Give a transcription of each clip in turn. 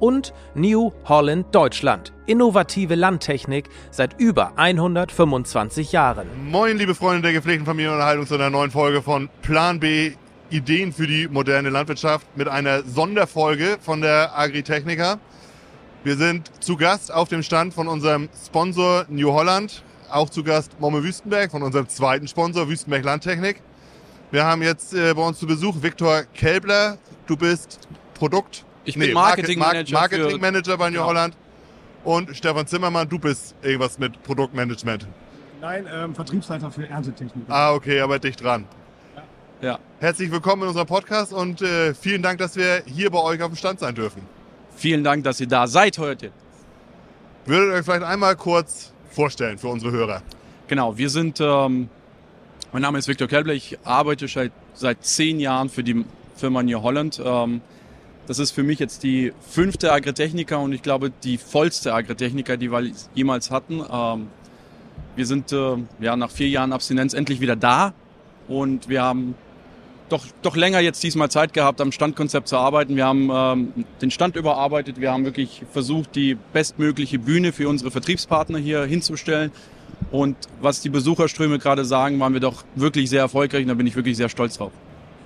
und New Holland Deutschland. Innovative Landtechnik seit über 125 Jahren. Moin, liebe Freunde der gepflegten Familienunterhaltung zu einer neuen Folge von Plan B. Ideen für die moderne Landwirtschaft mit einer Sonderfolge von der Agritechnica. Wir sind zu Gast auf dem Stand von unserem Sponsor New Holland, auch zu Gast Momme Wüstenberg von unserem zweiten Sponsor Wüstenberg Landtechnik. Wir haben jetzt äh, bei uns zu Besuch Viktor Kelbler. Du bist Produkt ich bin nee, Marketingmanager. Marketing Manager bei New ja. Holland. Und Stefan Zimmermann, du bist irgendwas mit Produktmanagement. Nein, ähm, Vertriebsleiter für Erntetechnik. Ah, okay, aber dicht dran. Ja. ja. Herzlich willkommen in unserem Podcast und äh, vielen Dank, dass wir hier bei euch auf dem Stand sein dürfen. Vielen Dank, dass ihr da seid heute. Würdet ihr euch vielleicht einmal kurz vorstellen für unsere Hörer? Genau, wir sind, ähm, mein Name ist Viktor Kelbler, ich arbeite seit, seit zehn Jahren für die Firma New Holland. Ähm, das ist für mich jetzt die fünfte Agritechnica und ich glaube die vollste Agritechnica, die wir jemals hatten. Ähm, wir sind äh, ja nach vier Jahren Abstinenz endlich wieder da und wir haben doch, doch länger jetzt diesmal Zeit gehabt, am Standkonzept zu arbeiten. Wir haben ähm, den Stand überarbeitet. Wir haben wirklich versucht, die bestmögliche Bühne für unsere Vertriebspartner hier hinzustellen. Und was die Besucherströme gerade sagen, waren wir doch wirklich sehr erfolgreich und da bin ich wirklich sehr stolz drauf.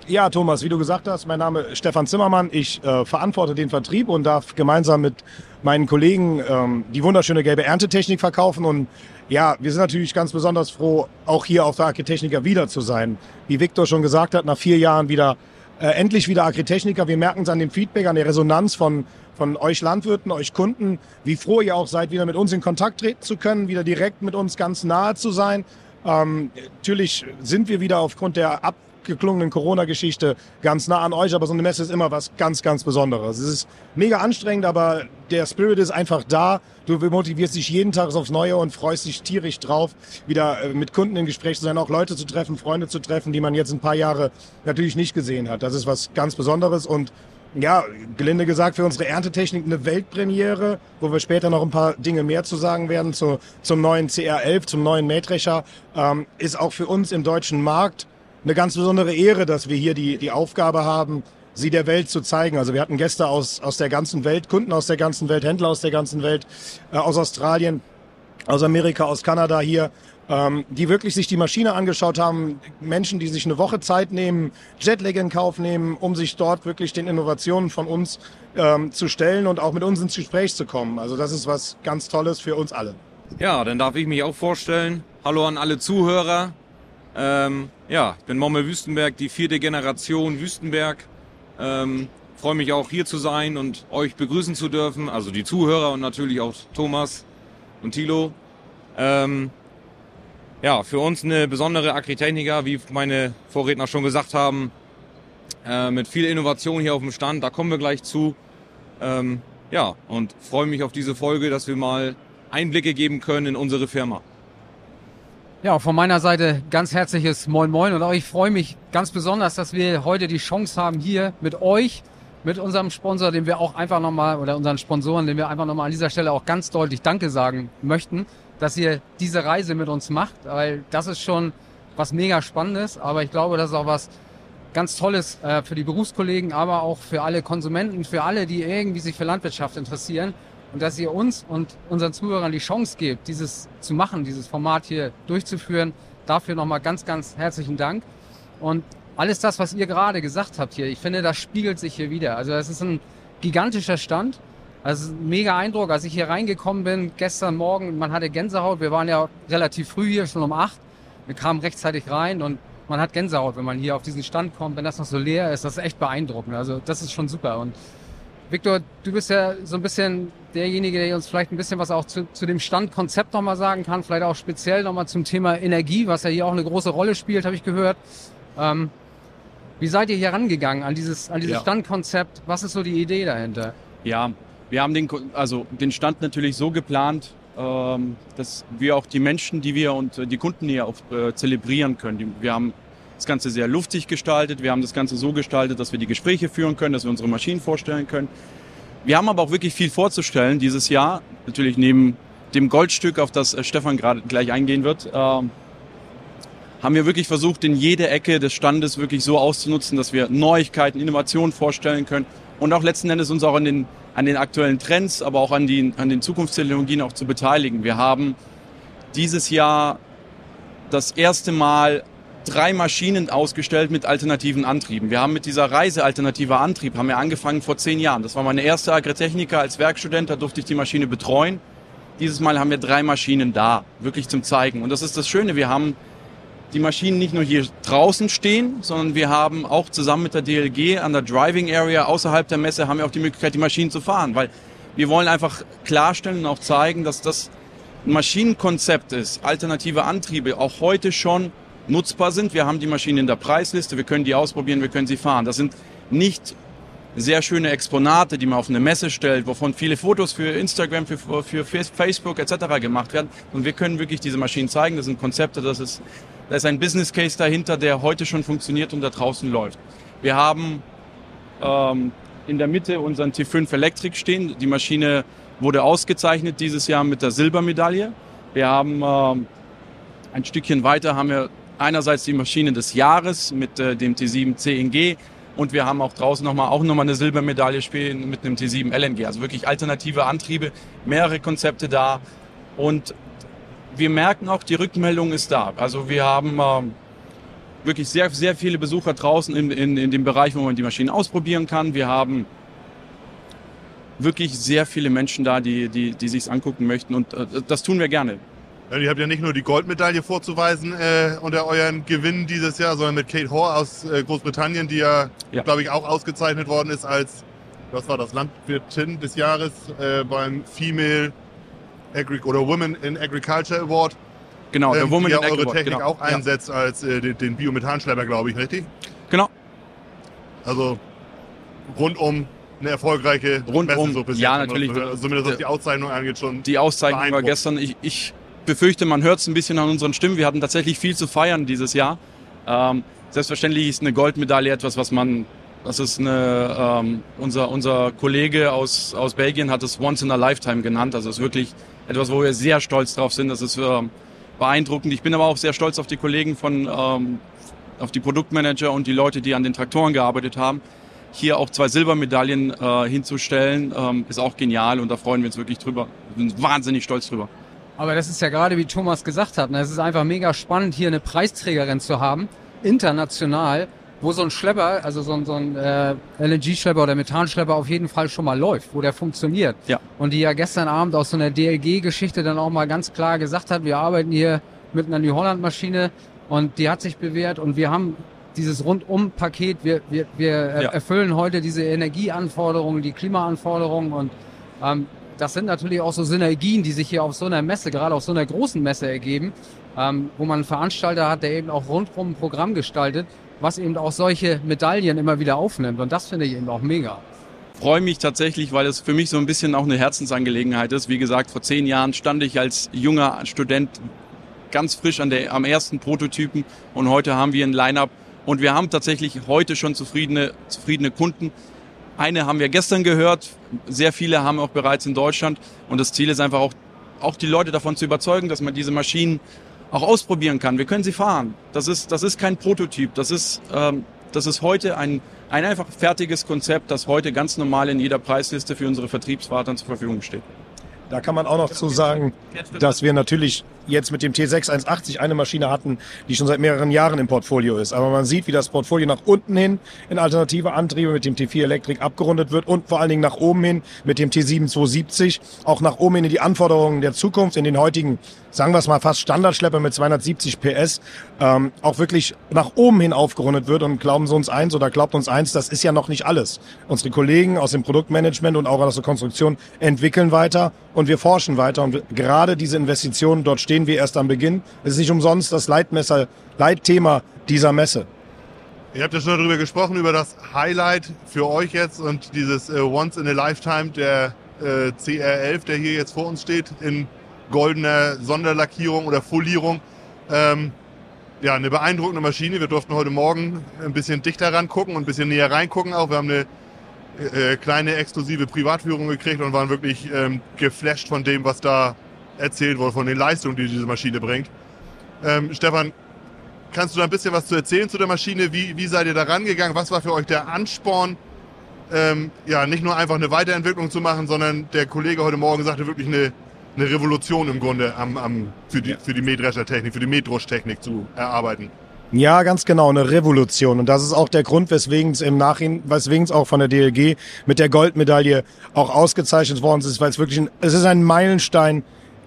Ja, Thomas, wie du gesagt hast, mein Name ist Stefan Zimmermann. Ich äh, verantworte den Vertrieb und darf gemeinsam mit meinen Kollegen ähm, die wunderschöne gelbe Erntetechnik verkaufen. Und ja, wir sind natürlich ganz besonders froh, auch hier auf der Agritechniker wieder zu sein. Wie Viktor schon gesagt hat, nach vier Jahren wieder äh, endlich wieder Agritechniker. Wir merken es an dem Feedback, an der Resonanz von von euch Landwirten, euch Kunden, wie froh ihr auch seid, wieder mit uns in Kontakt treten zu können, wieder direkt mit uns ganz nahe zu sein. Ähm, natürlich sind wir wieder aufgrund der Ab geklungenen Corona-Geschichte ganz nah an euch, aber so eine Messe ist immer was ganz, ganz Besonderes. Es ist mega anstrengend, aber der Spirit ist einfach da. Du motivierst dich jeden Tag aufs Neue und freust dich tierisch drauf, wieder äh, mit Kunden im Gespräch zu sein, auch Leute zu treffen, Freunde zu treffen, die man jetzt ein paar Jahre natürlich nicht gesehen hat. Das ist was ganz Besonderes und ja, gelinde gesagt, für unsere Erntetechnik eine Weltpremiere, wo wir später noch ein paar Dinge mehr zu sagen werden zu, zum neuen CR11, zum neuen Mähdrescher, ähm, ist auch für uns im deutschen Markt eine ganz besondere Ehre, dass wir hier die, die Aufgabe haben, sie der Welt zu zeigen. Also wir hatten Gäste aus, aus der ganzen Welt, Kunden aus der ganzen Welt, Händler aus der ganzen Welt, äh, aus Australien, aus Amerika, aus Kanada hier, ähm, die wirklich sich die Maschine angeschaut haben. Menschen, die sich eine Woche Zeit nehmen, Jetlag in Kauf nehmen, um sich dort wirklich den Innovationen von uns ähm, zu stellen und auch mit uns ins Gespräch zu kommen. Also das ist was ganz Tolles für uns alle. Ja, dann darf ich mich auch vorstellen. Hallo an alle Zuhörer. Ähm, ja, ich bin Momme Wüstenberg, die vierte Generation Wüstenberg. Ähm, freue mich auch hier zu sein und euch begrüßen zu dürfen, also die Zuhörer und natürlich auch Thomas und Thilo. Ähm, ja, für uns eine besondere Agritechniker, wie meine Vorredner schon gesagt haben, äh, mit viel Innovation hier auf dem Stand, da kommen wir gleich zu. Ähm, ja, und freue mich auf diese Folge, dass wir mal Einblicke geben können in unsere Firma. Ja, von meiner Seite ganz herzliches Moin Moin und auch ich freue mich ganz besonders, dass wir heute die Chance haben, hier mit euch, mit unserem Sponsor, dem wir auch einfach nochmal, oder unseren Sponsoren, dem wir einfach nochmal an dieser Stelle auch ganz deutlich Danke sagen möchten, dass ihr diese Reise mit uns macht, weil das ist schon was mega Spannendes, aber ich glaube, das ist auch was ganz Tolles äh, für die Berufskollegen, aber auch für alle Konsumenten, für alle, die irgendwie sich für Landwirtschaft interessieren und dass ihr uns und unseren Zuhörern die Chance gebt, dieses zu machen, dieses Format hier durchzuführen. Dafür nochmal ganz, ganz herzlichen Dank. Und alles das, was ihr gerade gesagt habt hier, ich finde, das spiegelt sich hier wieder. Also es ist ein gigantischer Stand. Also mega Eindruck, als ich hier reingekommen bin, gestern Morgen, man hatte Gänsehaut. Wir waren ja relativ früh hier, schon um acht. Wir kamen rechtzeitig rein und man hat Gänsehaut, wenn man hier auf diesen Stand kommt. Wenn das noch so leer ist, das ist echt beeindruckend. Also das ist schon super. Und Viktor, du bist ja so ein bisschen derjenige, der uns vielleicht ein bisschen was auch zu, zu dem Standkonzept nochmal sagen kann, vielleicht auch speziell nochmal zum Thema Energie, was ja hier auch eine große Rolle spielt, habe ich gehört. Ähm, wie seid ihr hier rangegangen an dieses, an dieses ja. Standkonzept? Was ist so die Idee dahinter? Ja, wir haben den, also den Stand natürlich so geplant, ähm, dass wir auch die Menschen, die wir und äh, die Kunden hier auch äh, zelebrieren können. Wir haben das Ganze sehr luftig gestaltet. Wir haben das Ganze so gestaltet, dass wir die Gespräche führen können, dass wir unsere Maschinen vorstellen können. Wir haben aber auch wirklich viel vorzustellen dieses Jahr. Natürlich neben dem Goldstück, auf das äh, Stefan gerade gleich eingehen wird, ähm, haben wir wirklich versucht, in jede Ecke des Standes wirklich so auszunutzen, dass wir Neuigkeiten, Innovationen vorstellen können und auch letzten Endes uns auch an den, an den aktuellen Trends, aber auch an, die, an den Zukunftstechnologien auch zu beteiligen. Wir haben dieses Jahr das erste Mal drei Maschinen ausgestellt mit alternativen Antrieben. Wir haben mit dieser Reise alternativer Antrieb haben wir angefangen vor zehn Jahren. Das war meine erste Agritechniker als Werkstudent, da durfte ich die Maschine betreuen. Dieses Mal haben wir drei Maschinen da, wirklich zum Zeigen. Und das ist das Schöne, wir haben die Maschinen nicht nur hier draußen stehen, sondern wir haben auch zusammen mit der DLG an der Driving Area außerhalb der Messe haben wir auch die Möglichkeit, die Maschinen zu fahren, weil wir wollen einfach klarstellen und auch zeigen, dass das ein Maschinenkonzept ist, alternative Antriebe auch heute schon nutzbar sind. Wir haben die Maschinen in der Preisliste, wir können die ausprobieren, wir können sie fahren. Das sind nicht sehr schöne Exponate, die man auf eine Messe stellt, wovon viele Fotos für Instagram, für, für Facebook etc. gemacht werden. Und wir können wirklich diese Maschinen zeigen. Das sind Konzepte, das ist da ist ein Business Case dahinter, der heute schon funktioniert und da draußen läuft. Wir haben ähm, in der Mitte unseren T5 Electric stehen. Die Maschine wurde ausgezeichnet dieses Jahr mit der Silbermedaille. Wir haben ähm, ein Stückchen weiter haben wir einerseits die Maschine des Jahres mit äh, dem T7 CNG und wir haben auch draußen nochmal auch nochmal eine Silbermedaille spielen mit einem T7 LNG. Also wirklich alternative Antriebe, mehrere Konzepte da und wir merken auch, die Rückmeldung ist da. Also wir haben äh, wirklich sehr, sehr viele Besucher draußen in, in, in dem Bereich, wo man die Maschinen ausprobieren kann. Wir haben wirklich sehr viele Menschen da, die, die, die sich angucken möchten und äh, das tun wir gerne. Ja, ihr habt ja nicht nur die Goldmedaille vorzuweisen äh, unter euren Gewinnen dieses Jahr, sondern mit Kate Hoare aus äh, Großbritannien, die ja, ja. glaube ich, auch ausgezeichnet worden ist als, was war das, Landwirtin des Jahres äh, beim Female Agri oder Women in Agriculture Award. Genau, der ähm, Women die ja in eure Agriculture Technik genau. auch einsetzt ja. als äh, den, den Biomethanschlepper, glaube ich, richtig? Genau. Also rundum eine erfolgreiche Rundum, so bis ja, natürlich. Also, zumindest was die Auszeichnung angeht schon. Die Auszeichnung war gestern. Ich, ich befürchte, man hört es ein bisschen an unseren Stimmen. Wir hatten tatsächlich viel zu feiern dieses Jahr. Ähm, selbstverständlich ist eine Goldmedaille etwas, was man das ist eine, ähm, unser, unser Kollege aus, aus Belgien hat es Once in a Lifetime genannt. Also es ist wirklich etwas, wo wir sehr stolz drauf sind. Das ist ähm, beeindruckend. Ich bin aber auch sehr stolz auf die Kollegen von, ähm, auf die Produktmanager und die Leute, die an den Traktoren gearbeitet haben. Hier auch zwei Silbermedaillen äh, hinzustellen, ähm, ist auch genial und da freuen wir uns wirklich drüber. Wir sind wahnsinnig stolz drüber. Aber das ist ja gerade, wie Thomas gesagt hat, ne? es ist einfach mega spannend, hier eine Preisträgerin zu haben, international, wo so ein Schlepper, also so ein, so ein äh, LNG-Schlepper oder Methanschlepper auf jeden Fall schon mal läuft, wo der funktioniert. Ja. Und die ja gestern Abend aus so einer DLG-Geschichte dann auch mal ganz klar gesagt hat, wir arbeiten hier mit einer New Holland-Maschine und die hat sich bewährt und wir haben dieses Rundum-Paket, wir, wir, wir ja. erfüllen heute diese Energieanforderungen, die Klimaanforderungen und ähm, das sind natürlich auch so Synergien, die sich hier auf so einer Messe, gerade auf so einer großen Messe ergeben, ähm, wo man einen Veranstalter hat, der eben auch rundrum ein Programm gestaltet, was eben auch solche Medaillen immer wieder aufnimmt. Und das finde ich eben auch mega. Freue mich tatsächlich, weil es für mich so ein bisschen auch eine Herzensangelegenheit ist. Wie gesagt, vor zehn Jahren stand ich als junger Student ganz frisch an der, am ersten Prototypen und heute haben wir ein Line-up und wir haben tatsächlich heute schon zufriedene, zufriedene Kunden. Eine haben wir gestern gehört, sehr viele haben auch bereits in Deutschland und das Ziel ist einfach auch, auch die Leute davon zu überzeugen, dass man diese Maschinen auch ausprobieren kann. Wir können sie fahren. Das ist, das ist kein Prototyp. Das ist, ähm, das ist heute ein, ein einfach fertiges Konzept, das heute ganz normal in jeder Preisliste für unsere Vertriebspartner zur Verfügung steht. Da kann man auch noch zu sagen, dass wir natürlich jetzt mit dem T6 180 eine Maschine hatten, die schon seit mehreren Jahren im Portfolio ist. Aber man sieht, wie das Portfolio nach unten hin in alternative Antriebe mit dem T4 Elektrik abgerundet wird und vor allen Dingen nach oben hin mit dem T7 270 auch nach oben hin in die Anforderungen der Zukunft, in den heutigen, sagen wir es mal, fast Standardschlepper mit 270 PS, ähm, auch wirklich nach oben hin aufgerundet wird. Und glauben Sie uns eins oder glaubt uns eins, das ist ja noch nicht alles. Unsere Kollegen aus dem Produktmanagement und auch aus der Konstruktion entwickeln weiter und wir forschen weiter. Und gerade diese Investitionen dort stehen stehen wir erst am Beginn. Es ist nicht umsonst das Leitmesser, Leitthema dieser Messe. Ihr habt ja schon darüber gesprochen, über das Highlight für euch jetzt und dieses äh, Once in a Lifetime der äh, CR11, der hier jetzt vor uns steht, in goldener Sonderlackierung oder Folierung. Ähm, ja, eine beeindruckende Maschine. Wir durften heute Morgen ein bisschen dichter rangucken und ein bisschen näher reingucken auch. Wir haben eine äh, kleine exklusive Privatführung gekriegt und waren wirklich ähm, geflasht von dem, was da erzählt wurde, von den Leistungen, die diese Maschine bringt. Ähm, Stefan, kannst du da ein bisschen was zu erzählen zu der Maschine? Wie, wie seid ihr da rangegangen? Was war für euch der Ansporn, ähm, ja, nicht nur einfach eine Weiterentwicklung zu machen, sondern der Kollege heute Morgen sagte wirklich eine, eine Revolution im Grunde am, am, für die, für die Mähdreschertechnik, für die Mähdruschtechnik zu erarbeiten. Ja, ganz genau, eine Revolution. Und das ist auch der Grund, weswegen es im Nachhinein, weswegen es auch von der DLG mit der Goldmedaille auch ausgezeichnet worden ist, weil es wirklich ein, es ist ein Meilenstein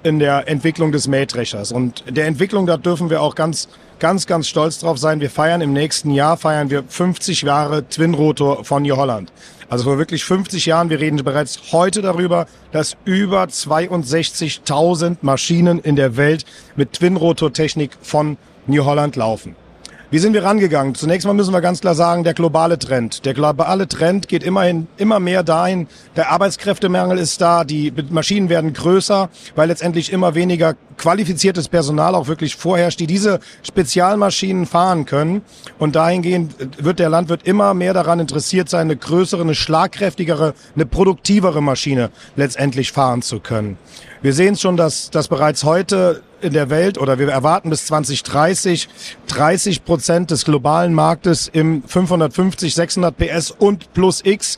in der Entwicklung des Mähdreschers. Und der Entwicklung, da dürfen wir auch ganz, ganz, ganz stolz drauf sein. Wir feiern im nächsten Jahr, feiern wir 50 Jahre Twin Rotor von New Holland. Also vor wirklich 50 Jahren, wir reden bereits heute darüber, dass über 62.000 Maschinen in der Welt mit Twin Rotor Technik von New Holland laufen. Wie sind wir rangegangen? Zunächst mal müssen wir ganz klar sagen, der globale Trend. Der globale Trend geht immerhin immer mehr dahin. Der Arbeitskräftemangel ist da, die Maschinen werden größer, weil letztendlich immer weniger qualifiziertes Personal auch wirklich vorherrscht, die diese Spezialmaschinen fahren können. Und dahingehend wird der Landwirt immer mehr daran interessiert sein, eine größere, eine schlagkräftigere, eine produktivere Maschine letztendlich fahren zu können. Wir sehen schon, dass, dass bereits heute in der Welt oder wir erwarten bis 2030 30 Prozent des globalen Marktes im 550, 600 PS und plus X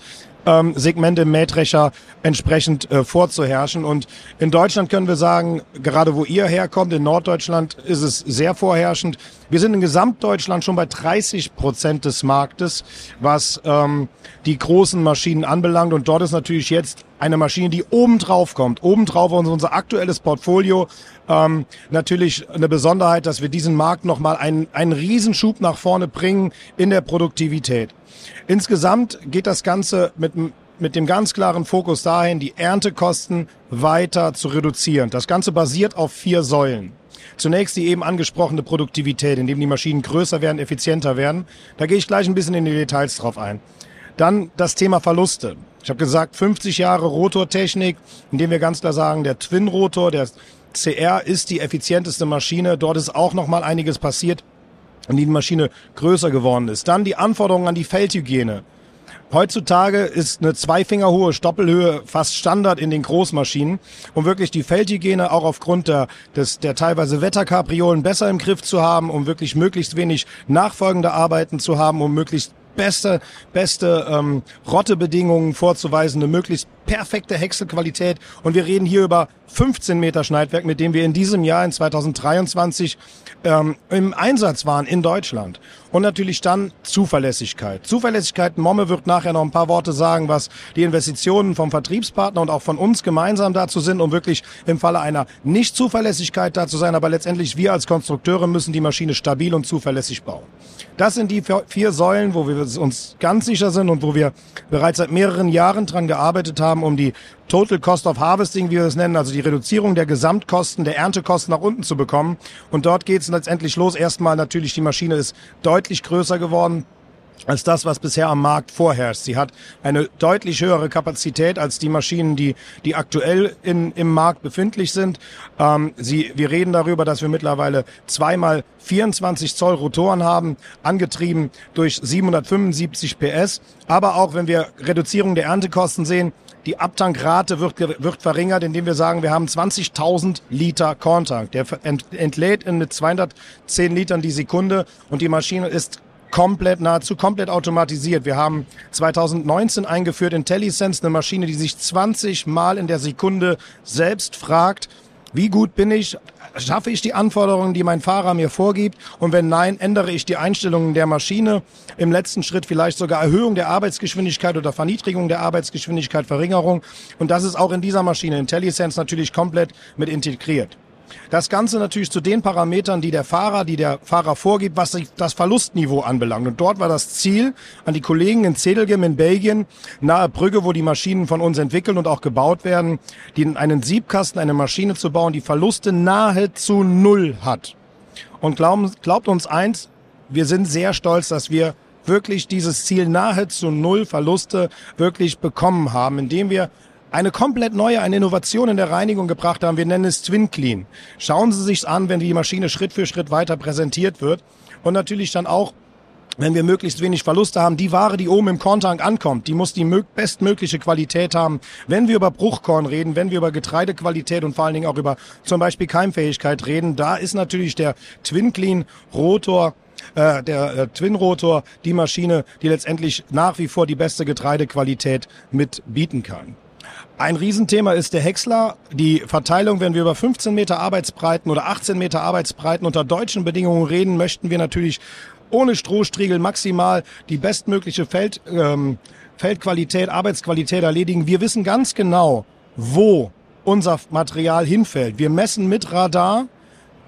ähm, Segment im Mähdrescher entsprechend äh, vorzuherrschen. Und in Deutschland können wir sagen, gerade wo ihr herkommt, in Norddeutschland ist es sehr vorherrschend. Wir sind in Gesamtdeutschland schon bei 30 Prozent des Marktes, was ähm, die großen Maschinen anbelangt. Und dort ist natürlich jetzt eine Maschine, die obendrauf kommt. Obendrauf ist unser aktuelles Portfolio. Ähm, natürlich eine Besonderheit, dass wir diesen Markt nochmal einen, einen Riesenschub nach vorne bringen in der Produktivität. Insgesamt geht das Ganze mit, mit dem ganz klaren Fokus dahin, die Erntekosten weiter zu reduzieren. Das Ganze basiert auf vier Säulen. Zunächst die eben angesprochene Produktivität, indem die Maschinen größer werden, effizienter werden. Da gehe ich gleich ein bisschen in die Details drauf ein. Dann das Thema Verluste. Ich habe gesagt, 50 Jahre Rotortechnik, indem wir ganz klar sagen, der Twin-Rotor, der CR ist die effizienteste Maschine. Dort ist auch noch mal einiges passiert und die Maschine größer geworden ist. Dann die Anforderungen an die Feldhygiene. Heutzutage ist eine zwei Finger hohe Stoppelhöhe fast Standard in den Großmaschinen, um wirklich die Feldhygiene auch aufgrund der, des, der teilweise Wetterkapriolen besser im Griff zu haben, um wirklich möglichst wenig nachfolgende Arbeiten zu haben, um möglichst beste, beste ähm, Rottebedingungen vorzuweisen, eine möglichst perfekte Häckselqualität. Und wir reden hier über 15 Meter Schneidwerk, mit dem wir in diesem Jahr, in 2023, ähm, im Einsatz waren in Deutschland. Und natürlich dann Zuverlässigkeit. Zuverlässigkeit, Momme wird nachher noch ein paar Worte sagen, was die Investitionen vom Vertriebspartner und auch von uns gemeinsam dazu sind, um wirklich im Falle einer Nicht-Zuverlässigkeit da zu sein. Aber letztendlich wir als Konstrukteure müssen die Maschine stabil und zuverlässig bauen. Das sind die vier Säulen, wo wir uns ganz sicher sind und wo wir bereits seit mehreren Jahren dran gearbeitet haben, um die Total Cost of Harvesting, wie wir es nennen, also die Reduzierung der Gesamtkosten, der Erntekosten nach unten zu bekommen. Und dort geht es letztendlich los. Erstmal natürlich, die Maschine ist deutlich größer geworden als das, was bisher am Markt vorherrscht. Sie hat eine deutlich höhere Kapazität als die Maschinen, die, die aktuell in, im Markt befindlich sind. Ähm, sie, wir reden darüber, dass wir mittlerweile zweimal 24 Zoll Rotoren haben, angetrieben durch 775 PS. Aber auch wenn wir Reduzierung der Erntekosten sehen, die Abtankrate wird, wird verringert, indem wir sagen, wir haben 20.000 Liter Korntank. Der entlädt in mit 210 Litern die Sekunde und die Maschine ist komplett, nahezu komplett automatisiert. Wir haben 2019 eingeführt IntelliSense, eine Maschine, die sich 20 Mal in der Sekunde selbst fragt, wie gut bin ich? Schaffe ich die Anforderungen, die mein Fahrer mir vorgibt? Und wenn nein, ändere ich die Einstellungen der Maschine. Im letzten Schritt vielleicht sogar Erhöhung der Arbeitsgeschwindigkeit oder Verniedrigung der Arbeitsgeschwindigkeit, Verringerung. Und das ist auch in dieser Maschine IntelliSense natürlich komplett mit integriert. Das Ganze natürlich zu den Parametern, die der Fahrer, die der Fahrer vorgibt, was das Verlustniveau anbelangt. Und dort war das Ziel an die Kollegen in Zedelgem in Belgien, nahe Brügge, wo die Maschinen von uns entwickelt und auch gebaut werden, die einen Siebkasten, eine Maschine zu bauen, die Verluste nahezu null hat. Und glauben, glaubt uns eins, wir sind sehr stolz, dass wir wirklich dieses Ziel nahezu null Verluste wirklich bekommen haben, indem wir eine komplett neue, eine Innovation in der Reinigung gebracht haben. Wir nennen es Twin Clean. Schauen Sie sich's an, wenn die Maschine Schritt für Schritt weiter präsentiert wird. Und natürlich dann auch wenn wir möglichst wenig Verluste haben, die Ware, die oben im Korntank ankommt, die muss die bestmögliche Qualität haben. Wenn wir über Bruchkorn reden, wenn wir über Getreidequalität und vor allen Dingen auch über zum Beispiel Keimfähigkeit reden, da ist natürlich der Twin Clean Rotor äh, der äh, Twin-Rotor die Maschine, die letztendlich nach wie vor die beste Getreidequalität mit bieten kann. Ein Riesenthema ist der Häcksler. Die Verteilung, wenn wir über 15 Meter Arbeitsbreiten oder 18 Meter Arbeitsbreiten unter deutschen Bedingungen reden, möchten wir natürlich ohne Strohstriegel maximal die bestmögliche Feld, ähm, Feldqualität, Arbeitsqualität erledigen. Wir wissen ganz genau, wo unser Material hinfällt. Wir messen mit Radar,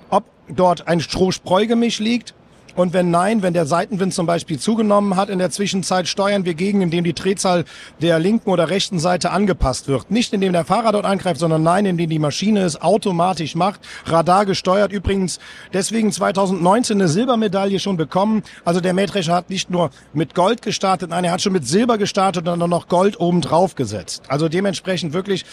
ob dort ein Stroh-Spreu-Gemisch liegt und wenn nein, wenn der Seitenwind zum Beispiel zugenommen hat in der Zwischenzeit, steuern wir gegen, indem die Drehzahl der linken oder rechten Seite angepasst wird. Nicht indem der Fahrer dort eingreift, sondern nein, indem die Maschine es automatisch macht. Radar gesteuert übrigens deswegen 2019 eine Silbermedaille schon bekommen. Also der Mähdrescher hat nicht nur mit Gold gestartet, nein, er hat schon mit Silber gestartet und dann noch Gold oben drauf gesetzt. Also dementsprechend wirklich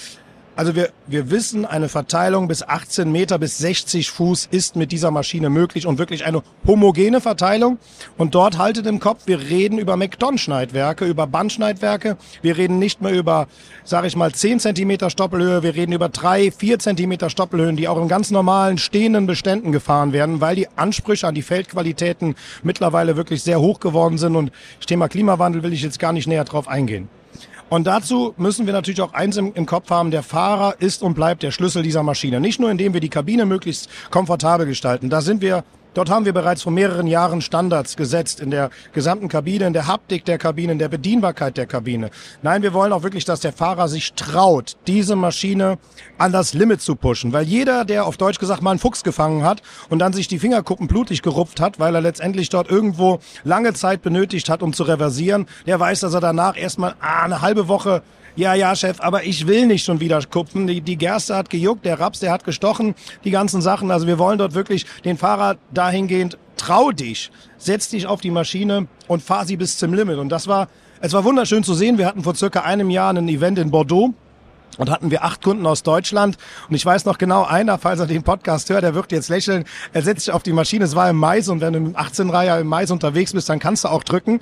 also wir, wir wissen, eine Verteilung bis 18 Meter bis 60 Fuß ist mit dieser Maschine möglich und wirklich eine homogene Verteilung. Und dort haltet im Kopf, wir reden über McDon-Schneidwerke, über Bandschneidwerke. Wir reden nicht mehr über, sage ich mal, 10 Zentimeter Stoppelhöhe. Wir reden über 3, 4 Zentimeter Stoppelhöhen, die auch in ganz normalen stehenden Beständen gefahren werden, weil die Ansprüche an die Feldqualitäten mittlerweile wirklich sehr hoch geworden sind. Und Thema Klimawandel will ich jetzt gar nicht näher drauf eingehen. Und dazu müssen wir natürlich auch eins im, im, Kopf haben, der Fahrer ist und bleibt der Schlüssel dieser Maschine. Nicht nur, indem wir die Kabine möglichst komfortabel gestalten. Da sind wir Dort haben wir bereits vor mehreren Jahren Standards gesetzt in der gesamten Kabine, in der Haptik der Kabine, in der Bedienbarkeit der Kabine. Nein, wir wollen auch wirklich, dass der Fahrer sich traut, diese Maschine an das Limit zu pushen. Weil jeder, der auf Deutsch gesagt mal einen Fuchs gefangen hat und dann sich die Fingerkuppen blutig gerupft hat, weil er letztendlich dort irgendwo lange Zeit benötigt hat, um zu reversieren, der weiß, dass er danach erstmal ah, eine halbe Woche ja, ja, Chef, aber ich will nicht schon wieder kupfen. Die, die Gerste hat gejuckt, der Raps, der hat gestochen, die ganzen Sachen. Also wir wollen dort wirklich den Fahrer dahingehend, trau dich, setz dich auf die Maschine und fahr sie bis zum Limit. Und das war, es war wunderschön zu sehen. Wir hatten vor circa einem Jahr ein Event in Bordeaux. Und hatten wir acht Kunden aus Deutschland. Und ich weiß noch genau, einer, falls er den Podcast hört, der wird jetzt lächeln. Er setzt sich auf die Maschine. Es war im Mais. Und wenn du im 18-Reiher im Mais unterwegs bist, dann kannst du auch drücken.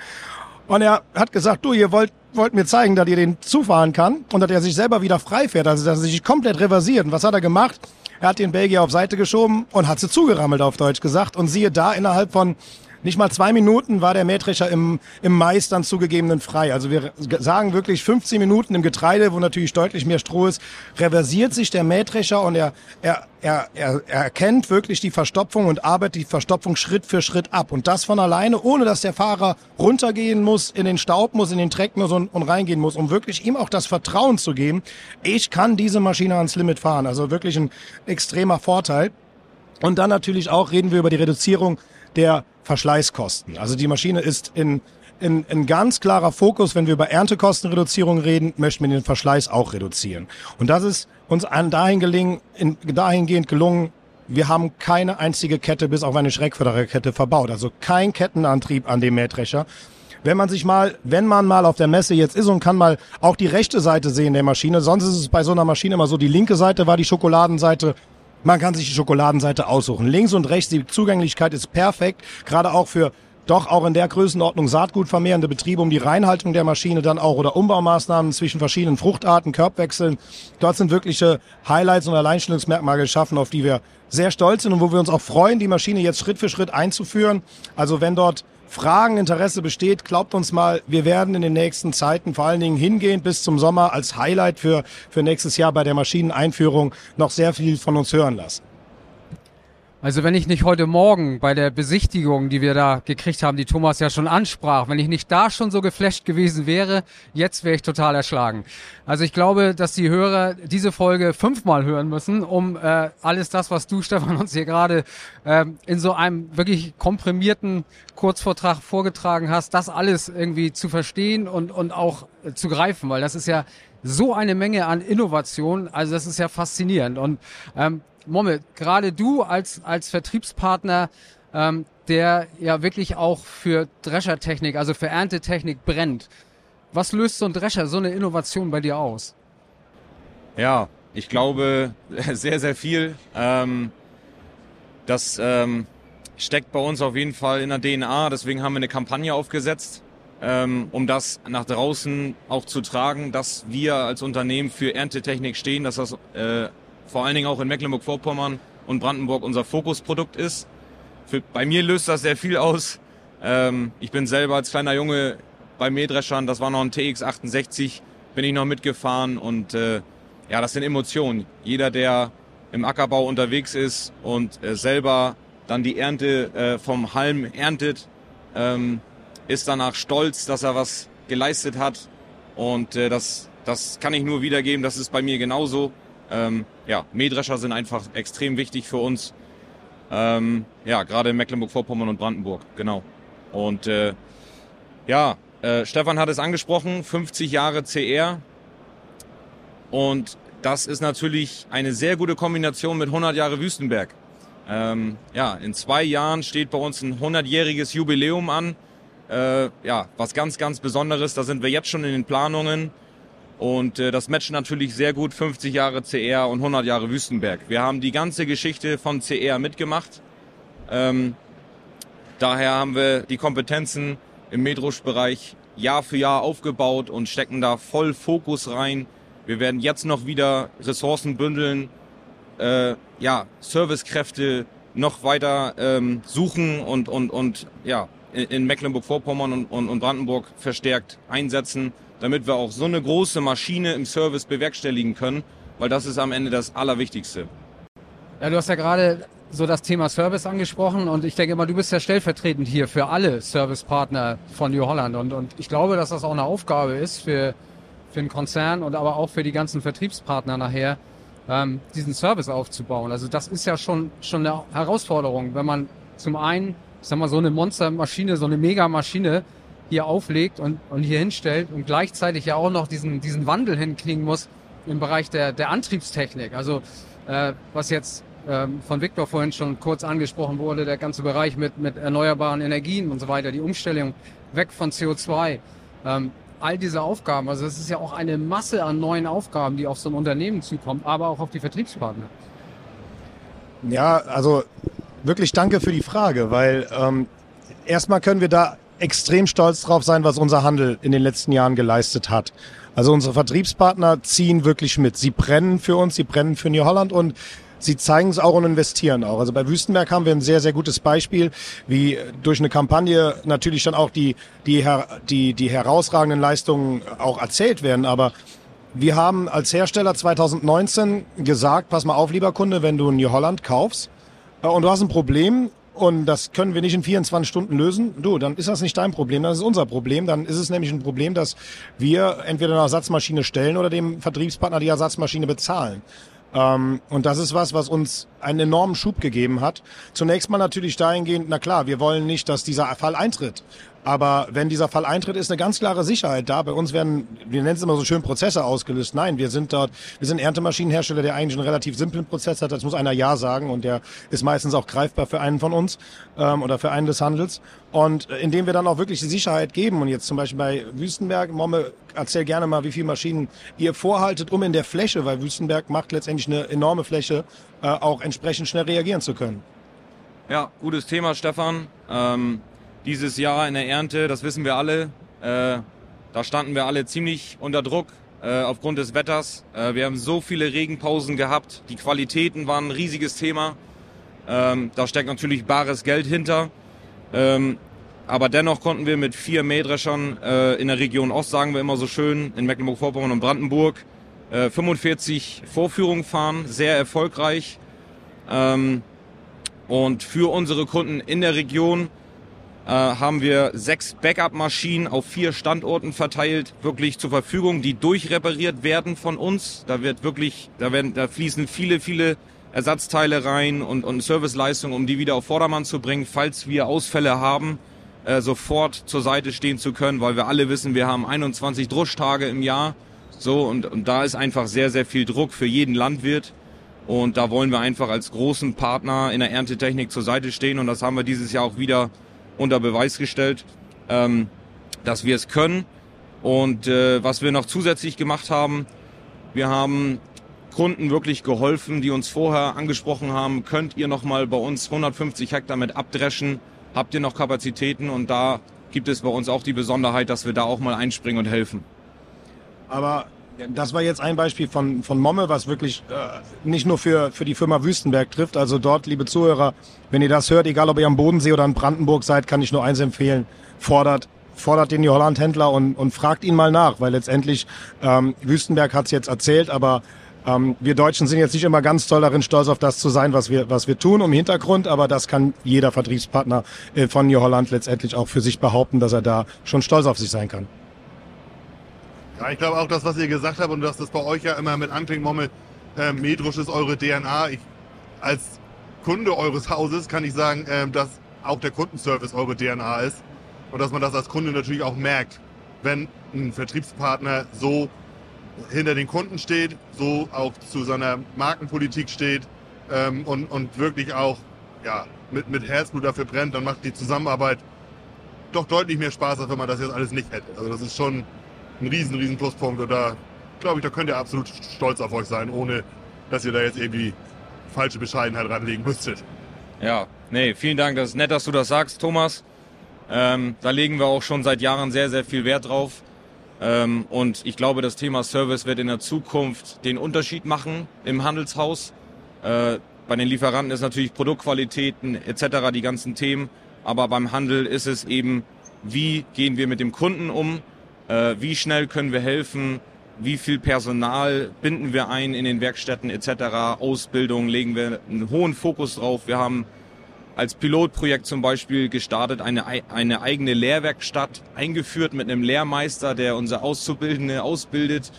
Und er hat gesagt, du, ihr wollt, wollt mir zeigen, dass ihr den zufahren kann und dass er sich selber wieder frei fährt, also dass er sich komplett reversiert. Und was hat er gemacht? Er hat den Belgier auf Seite geschoben und hat sie zugerammelt, auf Deutsch gesagt. Und siehe da, innerhalb von nicht mal zwei Minuten war der Mähdrescher im, im Mais dann zugegebenen frei. Also wir sagen wirklich 15 Minuten im Getreide, wo natürlich deutlich mehr Stroh ist, reversiert sich der Mähdrescher und er, er, er, er, er erkennt wirklich die Verstopfung und arbeitet die Verstopfung Schritt für Schritt ab. Und das von alleine, ohne dass der Fahrer runtergehen muss, in den Staub muss, in den Dreck muss und, und reingehen muss, um wirklich ihm auch das Vertrauen zu geben, ich kann diese Maschine ans Limit fahren. Also wirklich ein extremer Vorteil. Und dann natürlich auch reden wir über die Reduzierung der Verschleißkosten. Also die Maschine ist in, in, in ganz klarer Fokus, wenn wir über Erntekostenreduzierung reden, möchten wir den Verschleiß auch reduzieren. Und das ist uns an dahin gelingen, in, dahingehend gelungen, wir haben keine einzige Kette bis auf eine Schreckfördererkette verbaut. Also kein Kettenantrieb an dem Mähdrescher. Wenn man sich mal, wenn man mal auf der Messe jetzt ist und kann mal auch die rechte Seite sehen der Maschine, sonst ist es bei so einer Maschine immer so, die linke Seite war die Schokoladenseite man kann sich die Schokoladenseite aussuchen. Links und rechts, die Zugänglichkeit ist perfekt, gerade auch für doch auch in der Größenordnung Saatgut vermehrende Betriebe, um die Reinhaltung der Maschine dann auch oder Umbaumaßnahmen zwischen verschiedenen Fruchtarten, Körbwechseln. Dort sind wirkliche Highlights und Alleinstellungsmerkmale geschaffen, auf die wir sehr stolz sind und wo wir uns auch freuen, die Maschine jetzt Schritt für Schritt einzuführen. Also wenn dort Fragen, Interesse besteht, glaubt uns mal, wir werden in den nächsten Zeiten vor allen Dingen hingehend bis zum Sommer als Highlight für, für nächstes Jahr bei der Maschineneinführung noch sehr viel von uns hören lassen. Also wenn ich nicht heute Morgen bei der Besichtigung, die wir da gekriegt haben, die Thomas ja schon ansprach, wenn ich nicht da schon so geflasht gewesen wäre, jetzt wäre ich total erschlagen. Also ich glaube, dass die Hörer diese Folge fünfmal hören müssen, um äh, alles das, was du, Stefan, uns hier gerade äh, in so einem wirklich komprimierten Kurzvortrag vorgetragen hast, das alles irgendwie zu verstehen und, und auch äh, zu greifen, weil das ist ja so eine Menge an Innovation, also das ist ja faszinierend. Und ähm, Momme, gerade du als, als Vertriebspartner, ähm, der ja wirklich auch für Dreschertechnik, also für Erntetechnik brennt. Was löst so ein Drescher, so eine Innovation bei dir aus? Ja, ich glaube sehr, sehr viel. Ähm, das ähm, steckt bei uns auf jeden Fall in der DNA. Deswegen haben wir eine Kampagne aufgesetzt, ähm, um das nach draußen auch zu tragen, dass wir als Unternehmen für Erntetechnik stehen, dass das äh, vor allen Dingen auch in Mecklenburg-Vorpommern und Brandenburg unser Fokusprodukt ist. Für, bei mir löst das sehr viel aus. Ähm, ich bin selber als kleiner Junge bei Mähdreschern, das war noch ein TX68, bin ich noch mitgefahren und äh, ja, das sind Emotionen. Jeder, der im Ackerbau unterwegs ist und äh, selber dann die Ernte äh, vom Halm erntet, ähm, ist danach stolz, dass er was geleistet hat. Und äh, das, das kann ich nur wiedergeben, das ist bei mir genauso. Ähm, ja, Mähdrescher sind einfach extrem wichtig für uns. Ähm, ja, gerade in Mecklenburg-Vorpommern und Brandenburg, genau. Und äh, ja, äh, Stefan hat es angesprochen, 50 Jahre CR. Und das ist natürlich eine sehr gute Kombination mit 100 Jahre Wüstenberg. Ähm, ja, in zwei Jahren steht bei uns ein 100-jähriges Jubiläum an. Äh, ja, was ganz, ganz Besonderes. Da sind wir jetzt schon in den Planungen. Und äh, das matcht natürlich sehr gut 50 Jahre CR und 100 Jahre Wüstenberg. Wir haben die ganze Geschichte von CR mitgemacht. Ähm, daher haben wir die Kompetenzen im Medrusch-Bereich Jahr für Jahr aufgebaut und stecken da voll Fokus rein. Wir werden jetzt noch wieder Ressourcen bündeln, äh, ja, Servicekräfte noch weiter ähm, suchen und, und, und ja, in, Mecklenburg-Vorpommern und, und, und Brandenburg verstärkt einsetzen, damit wir auch so eine große Maschine im Service bewerkstelligen können, weil das ist am Ende das Allerwichtigste. Ja, du hast ja gerade so das Thema Service angesprochen und ich denke immer, du bist ja stellvertretend hier für alle Servicepartner von New Holland und, und ich glaube, dass das auch eine Aufgabe ist für, für den Konzern und aber auch für die ganzen Vertriebspartner nachher, ähm, diesen Service aufzubauen. Also das ist ja schon, schon eine Herausforderung, wenn man zum einen, ich sag mal, so eine Monstermaschine, so eine Megamaschine hier auflegt und, und hier hinstellt und gleichzeitig ja auch noch diesen, diesen Wandel hinkriegen muss im Bereich der, der Antriebstechnik. Also äh, was jetzt ähm, von Viktor vorhin schon kurz angesprochen wurde, der ganze Bereich mit, mit erneuerbaren Energien und so weiter, die Umstellung weg von CO2. Ähm, all diese Aufgaben. Also es ist ja auch eine Masse an neuen Aufgaben, die auf so ein Unternehmen zukommen, aber auch auf die Vertriebspartner. Ja, also wirklich danke für die Frage, weil ähm, erstmal können wir da extrem stolz drauf sein, was unser Handel in den letzten Jahren geleistet hat. Also unsere Vertriebspartner ziehen wirklich mit. Sie brennen für uns, sie brennen für New Holland und sie zeigen es auch und investieren auch. Also bei Wüstenberg haben wir ein sehr, sehr gutes Beispiel, wie durch eine Kampagne natürlich dann auch die, die, die, die herausragenden Leistungen auch erzählt werden. Aber wir haben als Hersteller 2019 gesagt, pass mal auf, lieber Kunde, wenn du New Holland kaufst äh, und du hast ein Problem und das können wir nicht in 24 Stunden lösen, du, dann ist das nicht dein Problem, dann ist unser Problem. Dann ist es nämlich ein Problem, dass wir entweder eine Ersatzmaschine stellen oder dem Vertriebspartner die Ersatzmaschine bezahlen. Ähm, und das ist was, was uns einen enormen Schub gegeben hat. Zunächst mal natürlich dahingehend, na klar, wir wollen nicht, dass dieser Fall eintritt. Aber wenn dieser Fall eintritt, ist eine ganz klare Sicherheit da. Bei uns werden, wir nennen es immer so schön, Prozesse ausgelöst. Nein, wir sind dort, wir sind Erntemaschinenhersteller, der eigentlich einen relativ simplen Prozess hat. Das muss einer Ja sagen und der ist meistens auch greifbar für einen von uns ähm, oder für einen des Handels. Und äh, indem wir dann auch wirklich die Sicherheit geben und jetzt zum Beispiel bei Wüstenberg, Momme, erzähl gerne mal, wie viele Maschinen ihr vorhaltet, um in der Fläche, weil Wüstenberg macht letztendlich eine enorme Fläche, äh, auch entsprechend schnell reagieren zu können. Ja, gutes Thema, Stefan. Ähm dieses Jahr in der Ernte, das wissen wir alle, äh, da standen wir alle ziemlich unter Druck äh, aufgrund des Wetters. Äh, wir haben so viele Regenpausen gehabt, die Qualitäten waren ein riesiges Thema. Ähm, da steckt natürlich bares Geld hinter. Ähm, aber dennoch konnten wir mit vier Mähdreschern äh, in der Region Ost, sagen wir immer so schön, in Mecklenburg-Vorpommern und Brandenburg, äh, 45 Vorführungen fahren, sehr erfolgreich. Ähm, und für unsere Kunden in der Region äh, haben wir sechs Backup-Maschinen auf vier Standorten verteilt, wirklich zur Verfügung, die durchrepariert werden von uns. Da wird wirklich, da werden, da fließen viele, viele Ersatzteile rein und, und Serviceleistungen, um die wieder auf Vordermann zu bringen, falls wir Ausfälle haben, äh, sofort zur Seite stehen zu können, weil wir alle wissen, wir haben 21 Druschtage im Jahr. So, und, und da ist einfach sehr, sehr viel Druck für jeden Landwirt. Und da wollen wir einfach als großen Partner in der Erntetechnik zur Seite stehen. Und das haben wir dieses Jahr auch wieder unter Beweis gestellt, ähm, dass wir es können. Und äh, was wir noch zusätzlich gemacht haben, wir haben Kunden wirklich geholfen, die uns vorher angesprochen haben, könnt ihr nochmal bei uns 150 Hektar mit abdreschen, habt ihr noch Kapazitäten und da gibt es bei uns auch die Besonderheit, dass wir da auch mal einspringen und helfen. Aber das war jetzt ein Beispiel von, von Momme, was wirklich äh, nicht nur für, für die Firma Wüstenberg trifft. Also dort, liebe Zuhörer, wenn ihr das hört, egal ob ihr am Bodensee oder in Brandenburg seid, kann ich nur eins empfehlen. Fordert, fordert den Holland-Händler und, und fragt ihn mal nach, weil letztendlich ähm, Wüstenberg hat es jetzt erzählt, aber ähm, wir Deutschen sind jetzt nicht immer ganz toll darin, stolz auf das zu sein, was wir, was wir tun im Hintergrund, aber das kann jeder Vertriebspartner äh, von New Holland letztendlich auch für sich behaupten, dass er da schon stolz auf sich sein kann. Ja, ich glaube auch das, was ihr gesagt habt und dass das bei euch ja immer mit anklingt, Mommel, äh, Medrusch ist eure DNA. Ich, als Kunde eures Hauses kann ich sagen, äh, dass auch der Kundenservice eure DNA ist und dass man das als Kunde natürlich auch merkt, wenn ein Vertriebspartner so hinter den Kunden steht, so auch zu seiner Markenpolitik steht ähm, und, und wirklich auch ja, mit, mit Herzblut dafür brennt, dann macht die Zusammenarbeit doch deutlich mehr Spaß, als wenn man das jetzt alles nicht hätte. Also das ist schon ein riesen, riesen Pluspunkt und da glaube ich, da könnt ihr absolut stolz auf euch sein, ohne dass ihr da jetzt irgendwie falsche Bescheidenheit ranlegen müsstet. Ja, nee, vielen Dank. Das ist nett, dass du das sagst, Thomas. Ähm, da legen wir auch schon seit Jahren sehr, sehr viel Wert drauf. Ähm, und ich glaube, das Thema Service wird in der Zukunft den Unterschied machen im Handelshaus. Äh, bei den Lieferanten ist natürlich Produktqualitäten etc. die ganzen Themen. Aber beim Handel ist es eben, wie gehen wir mit dem Kunden um? Äh, wie schnell können wir helfen? Wie viel Personal binden wir ein in den Werkstätten etc. Ausbildung legen wir einen hohen Fokus drauf. Wir haben als Pilotprojekt zum Beispiel gestartet, eine, eine eigene Lehrwerkstatt eingeführt mit einem Lehrmeister, der unsere Auszubildende ausbildet,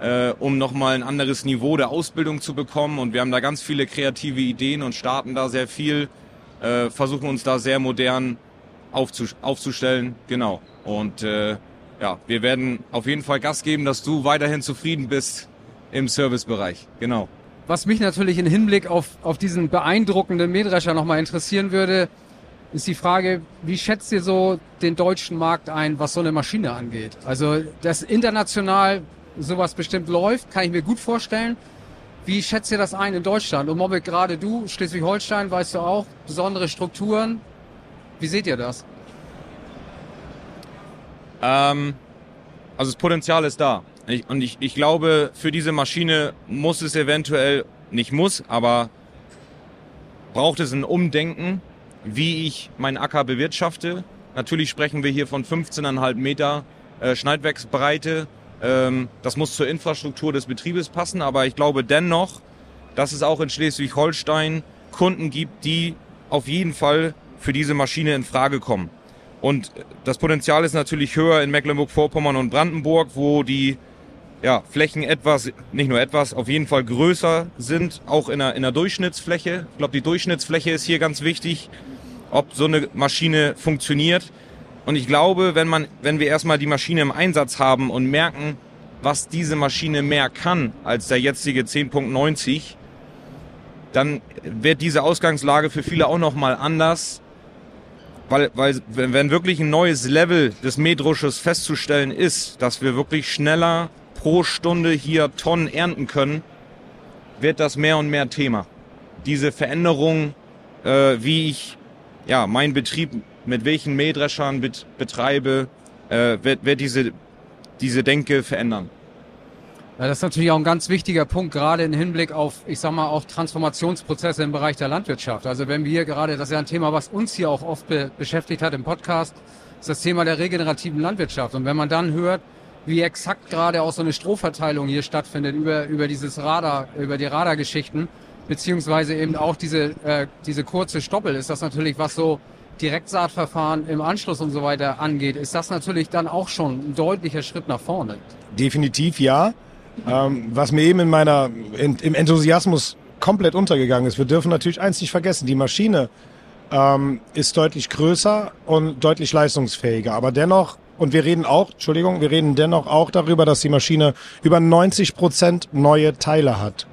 äh, um nochmal ein anderes Niveau der Ausbildung zu bekommen. Und wir haben da ganz viele kreative Ideen und starten da sehr viel, äh, versuchen uns da sehr modern aufzustellen. Genau. Und äh, ja, wir werden auf jeden Fall Gas geben, dass du weiterhin zufrieden bist im Servicebereich. Genau. Was mich natürlich im Hinblick auf, auf diesen beeindruckenden Mähdrescher nochmal interessieren würde, ist die Frage, wie schätzt ihr so den deutschen Markt ein, was so eine Maschine angeht? Also, dass international sowas bestimmt läuft, kann ich mir gut vorstellen. Wie schätzt ihr das ein in Deutschland? Und Mobbel, gerade du, Schleswig-Holstein, weißt du auch, besondere Strukturen. Wie seht ihr das? Ähm, also das Potenzial ist da. Ich, und ich, ich glaube, für diese Maschine muss es eventuell, nicht muss, aber braucht es ein Umdenken, wie ich meinen Acker bewirtschafte. Natürlich sprechen wir hier von 15,5 Meter äh, Schneidwerksbreite. Ähm, das muss zur Infrastruktur des Betriebes passen, aber ich glaube dennoch, dass es auch in Schleswig-Holstein Kunden gibt, die auf jeden Fall für diese Maschine in Frage kommen. Und das Potenzial ist natürlich höher in Mecklenburg-Vorpommern und Brandenburg, wo die ja, Flächen etwas, nicht nur etwas, auf jeden Fall größer sind, auch in der, in der Durchschnittsfläche. Ich glaube, die Durchschnittsfläche ist hier ganz wichtig, ob so eine Maschine funktioniert. Und ich glaube, wenn man, wenn wir erstmal die Maschine im Einsatz haben und merken, was diese Maschine mehr kann als der jetzige 10.90, dann wird diese Ausgangslage für viele auch nochmal anders. Weil, weil, wenn wirklich ein neues Level des Mähdrusches festzustellen ist, dass wir wirklich schneller pro Stunde hier Tonnen ernten können, wird das mehr und mehr Thema. Diese Veränderung, äh, wie ich ja, meinen Betrieb mit welchen Mähdreschern bet betreibe, äh, wird, wird diese, diese Denke verändern. Ja, das ist natürlich auch ein ganz wichtiger Punkt, gerade im Hinblick auf, ich sag mal, auch Transformationsprozesse im Bereich der Landwirtschaft. Also wenn wir gerade, das ist ja ein Thema, was uns hier auch oft be beschäftigt hat im Podcast, ist das Thema der regenerativen Landwirtschaft. Und wenn man dann hört, wie exakt gerade auch so eine Strohverteilung hier stattfindet über, über dieses Radar, über die Radargeschichten, beziehungsweise eben auch diese, äh, diese kurze Stoppel, ist das natürlich, was so Direktsaatverfahren im Anschluss und so weiter angeht, ist das natürlich dann auch schon ein deutlicher Schritt nach vorne. Definitiv ja. Ähm, was mir eben in meiner, in, im Enthusiasmus komplett untergegangen ist, wir dürfen natürlich eins nicht vergessen, die Maschine ähm, ist deutlich größer und deutlich leistungsfähiger, aber dennoch und wir reden auch, Entschuldigung, wir reden dennoch auch darüber, dass die Maschine über 90 Prozent neue Teile hat.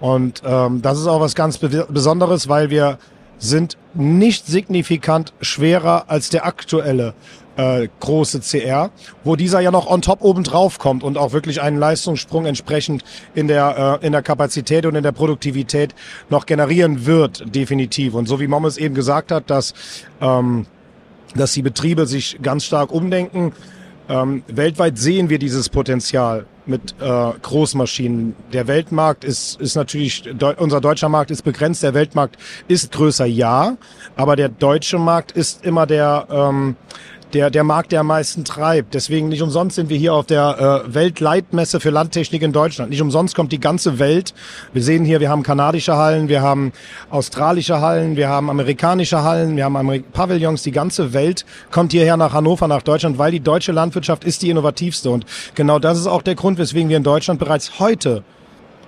Und ähm, das ist auch was ganz Besonderes, weil wir sind nicht signifikant schwerer als der aktuelle äh, große CR, wo dieser ja noch on top oben drauf kommt und auch wirklich einen Leistungssprung entsprechend in der, äh, in der Kapazität und in der Produktivität noch generieren wird, definitiv. Und so wie Mommes eben gesagt hat, dass, ähm, dass die Betriebe sich ganz stark umdenken, ähm, weltweit sehen wir dieses Potenzial mit äh, Großmaschinen. Der Weltmarkt ist, ist natürlich, unser deutscher Markt ist begrenzt, der Weltmarkt ist größer, ja, aber der deutsche Markt ist immer der, ähm, der, der Markt, der am meisten treibt. Deswegen nicht umsonst sind wir hier auf der äh, Weltleitmesse für Landtechnik in Deutschland. Nicht umsonst kommt die ganze Welt. Wir sehen hier, wir haben kanadische Hallen, wir haben australische Hallen, wir haben amerikanische Hallen, wir haben Amerik Pavillons. Die ganze Welt kommt hierher nach Hannover, nach Deutschland, weil die deutsche Landwirtschaft ist die innovativste. Und genau das ist auch der Grund, weswegen wir in Deutschland bereits heute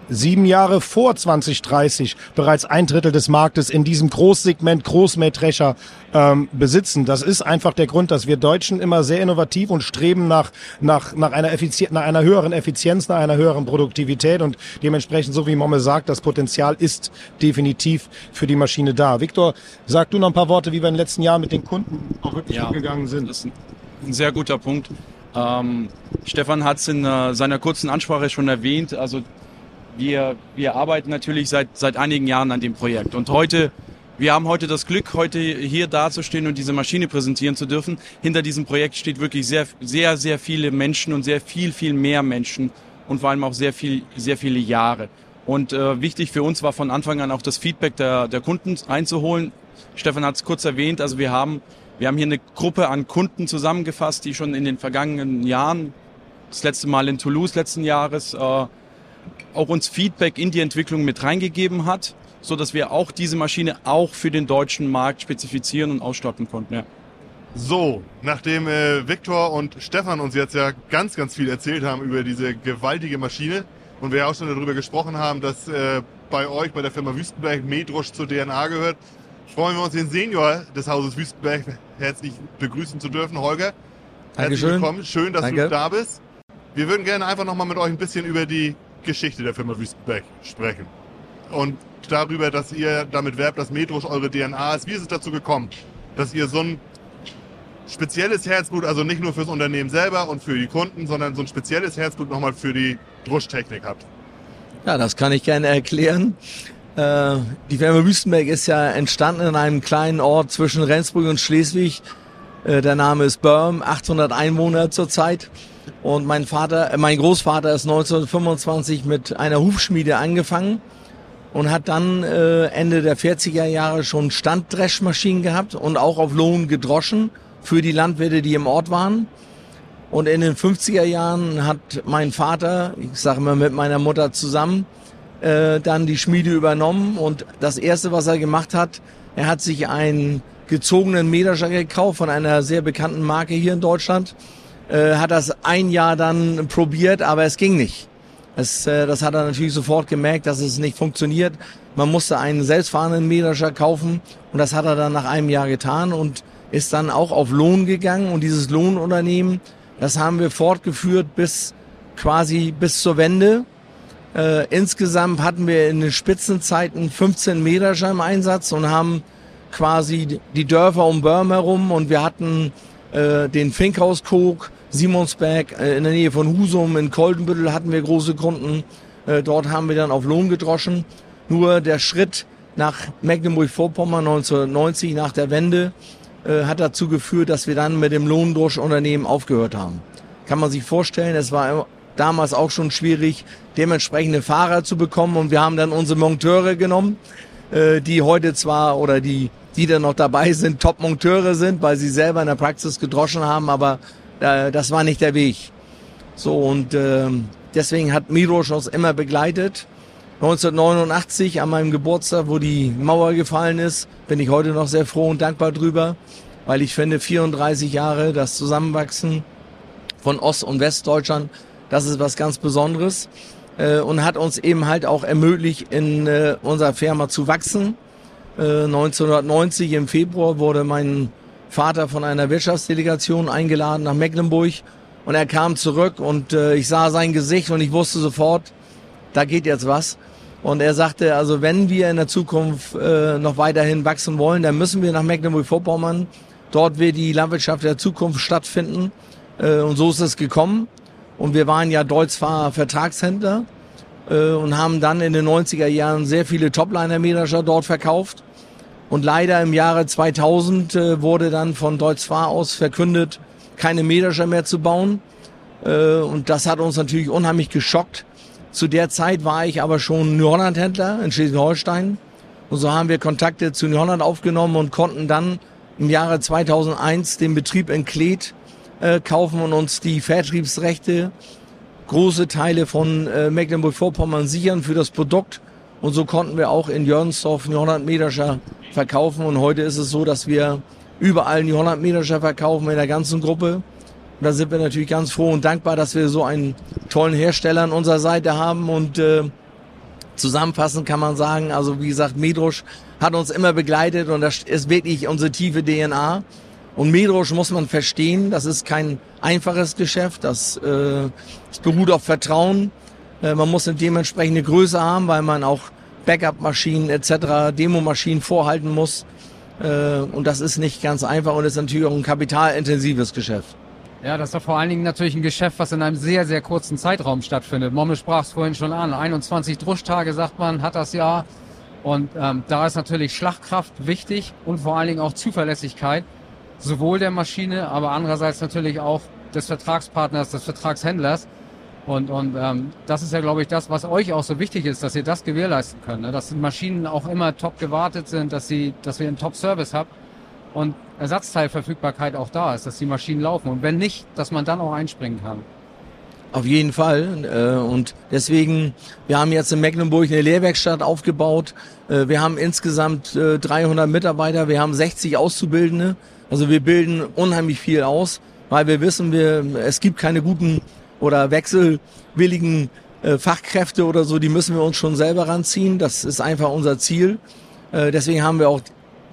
sieben Jahre vor 2030 bereits ein Drittel des Marktes in diesem Großsegment Großmähdrescher ähm, besitzen. Das ist einfach der Grund, dass wir Deutschen immer sehr innovativ und streben nach, nach, nach, einer, Effizienz, nach einer höheren Effizienz, nach einer höheren Produktivität und dementsprechend, so wie Momme sagt, das Potenzial ist definitiv für die Maschine da. Viktor, sag du noch ein paar Worte, wie wir in den letzten Jahren mit den Kunden auch wirklich ja, umgegangen sind. Das ist ein sehr guter Punkt. Ähm, Stefan hat es in äh, seiner kurzen Ansprache schon erwähnt. Also wir, wir arbeiten natürlich seit, seit einigen Jahren an dem Projekt. Und heute, wir haben heute das Glück, heute hier dazustehen und diese Maschine präsentieren zu dürfen. Hinter diesem Projekt steht wirklich sehr, sehr, sehr viele Menschen und sehr viel, viel mehr Menschen und vor allem auch sehr viel, sehr viele Jahre. Und äh, wichtig für uns war von Anfang an auch das Feedback der, der Kunden einzuholen. Stefan hat es kurz erwähnt, also wir haben, wir haben hier eine Gruppe an Kunden zusammengefasst, die schon in den vergangenen Jahren, das letzte Mal in Toulouse letzten Jahres, äh, auch uns Feedback in die Entwicklung mit reingegeben hat, so dass wir auch diese Maschine auch für den deutschen Markt spezifizieren und ausstatten konnten. Ja. So, nachdem äh, Viktor und Stefan uns jetzt ja ganz, ganz viel erzählt haben über diese gewaltige Maschine und wir ja auch schon darüber gesprochen haben, dass äh, bei euch, bei der Firma Wüstenberg, Medrusch zur DNA gehört, freuen wir uns, den Senior des Hauses Wüstenberg herzlich begrüßen zu dürfen. Holger, herzlich Dankeschön. willkommen. Schön, dass Danke. du da bist. Wir würden gerne einfach nochmal mit euch ein bisschen über die Geschichte der Firma Wüstenberg sprechen. Und darüber, dass ihr damit werbt, dass Metros eure DNA ist. Wie ist es dazu gekommen, dass ihr so ein spezielles Herzblut, also nicht nur fürs Unternehmen selber und für die Kunden, sondern so ein spezielles Herzblut nochmal für die Druschtechnik habt? Ja, das kann ich gerne erklären. Äh, die Firma Wüstenberg ist ja entstanden in einem kleinen Ort zwischen Rendsburg und Schleswig. Äh, der Name ist Börm, 800 Einwohner zurzeit. Und mein Vater, äh, mein Großvater ist 1925 mit einer Hufschmiede angefangen und hat dann äh, Ende der 40er Jahre schon Standdreschmaschinen gehabt und auch auf Lohn gedroschen für die Landwirte, die im Ort waren. Und in den 50er Jahren hat mein Vater, ich sage mal mit meiner Mutter zusammen, äh, dann die Schmiede übernommen. Und das Erste, was er gemacht hat, er hat sich einen gezogenen Mähdrescher gekauft von einer sehr bekannten Marke hier in Deutschland äh, hat das ein Jahr dann probiert, aber es ging nicht. Es, äh, das hat er natürlich sofort gemerkt, dass es nicht funktioniert. Man musste einen selbstfahrenden Mähdrescher kaufen und das hat er dann nach einem Jahr getan und ist dann auch auf Lohn gegangen und dieses Lohnunternehmen, das haben wir fortgeführt bis quasi bis zur Wende. Äh, insgesamt hatten wir in den Spitzenzeiten 15 Mähdrescher im Einsatz und haben quasi die Dörfer um Börm herum und wir hatten äh, den Finkhauskog, Simonsberg, äh, in der Nähe von Husum, in Koldenbüttel hatten wir große Kunden. Äh, dort haben wir dann auf Lohn gedroschen. Nur der Schritt nach Mecklenburg-Vorpommern 1990 nach der Wende äh, hat dazu geführt, dass wir dann mit dem Lohndroschunternehmen aufgehört haben. Kann man sich vorstellen, es war damals auch schon schwierig, dementsprechende Fahrer zu bekommen und wir haben dann unsere Monteure genommen, die heute zwar oder die die dann noch dabei sind, Top-Monteure sind, weil sie selber in der Praxis gedroschen haben, aber das war nicht der Weg. So und äh, deswegen hat Mirosch uns immer begleitet. 1989 an meinem Geburtstag, wo die Mauer gefallen ist, bin ich heute noch sehr froh und dankbar drüber, weil ich finde 34 Jahre das Zusammenwachsen von Ost- und Westdeutschland, das ist was ganz Besonderes äh, und hat uns eben halt auch ermöglicht, in äh, unserer Firma zu wachsen. Äh, 1990 im Februar wurde mein Vater von einer Wirtschaftsdelegation eingeladen nach Mecklenburg und er kam zurück und äh, ich sah sein Gesicht und ich wusste sofort, da geht jetzt was. Und er sagte, also wenn wir in der Zukunft äh, noch weiterhin wachsen wollen, dann müssen wir nach Mecklenburg-Vorpommern. Dort wird die Landwirtschaft der Zukunft stattfinden. Äh, und so ist es gekommen. Und wir waren ja Deutzfahrer Vertragshändler äh, und haben dann in den 90er Jahren sehr viele Topliner-Mähdrescher dort verkauft. Und leider im Jahre 2000 äh, wurde dann von Deutzfahr aus verkündet, keine Mähdrescher mehr zu bauen. Äh, und das hat uns natürlich unheimlich geschockt. Zu der Zeit war ich aber schon New Holland-Händler in Schleswig-Holstein. Und so haben wir Kontakte zu New Holland aufgenommen und konnten dann im Jahre 2001 den Betrieb in Kleet äh, kaufen und uns die Vertriebsrechte, große Teile von äh, Mecklenburg-Vorpommern sichern für das Produkt. Und so konnten wir auch in Jörnsdorf New Holland Mähdrescher verkaufen. Und heute ist es so, dass wir überall New Holland Mähdrescher verkaufen in der ganzen Gruppe. Und da sind wir natürlich ganz froh und dankbar, dass wir so einen tollen Hersteller an unserer Seite haben. Und äh, zusammenfassend kann man sagen, also wie gesagt, Medrusch hat uns immer begleitet und das ist wirklich unsere tiefe DNA. Und Medrusch muss man verstehen, das ist kein einfaches Geschäft, das, äh, das beruht auf Vertrauen. Äh, man muss eine dementsprechende Größe haben, weil man auch Backup-Maschinen etc., Demo-Maschinen vorhalten muss. Äh, und das ist nicht ganz einfach und ist natürlich auch ein kapitalintensives Geschäft. Ja, das ist vor allen Dingen natürlich ein Geschäft, was in einem sehr, sehr kurzen Zeitraum stattfindet. Momme sprach es vorhin schon an. 21 Druschtage, sagt man, hat das Jahr. Und ähm, da ist natürlich Schlagkraft wichtig und vor allen Dingen auch Zuverlässigkeit, sowohl der Maschine, aber andererseits natürlich auch des Vertragspartners, des Vertragshändlers. Und, und ähm, das ist ja, glaube ich, das, was euch auch so wichtig ist, dass ihr das gewährleisten könnt. Ne? Dass die Maschinen auch immer top gewartet sind, dass, sie, dass wir einen Top-Service haben und Ersatzteilverfügbarkeit auch da ist, dass die Maschinen laufen. Und wenn nicht, dass man dann auch einspringen kann. Auf jeden Fall. Äh, und deswegen, wir haben jetzt in Mecklenburg eine Lehrwerkstatt aufgebaut. Äh, wir haben insgesamt 300 äh, Mitarbeiter, wir haben 60 Auszubildende. Also wir bilden unheimlich viel aus, weil wir wissen, wir, es gibt keine guten oder wechselwilligen Fachkräfte oder so, die müssen wir uns schon selber ranziehen. Das ist einfach unser Ziel. Deswegen haben wir auch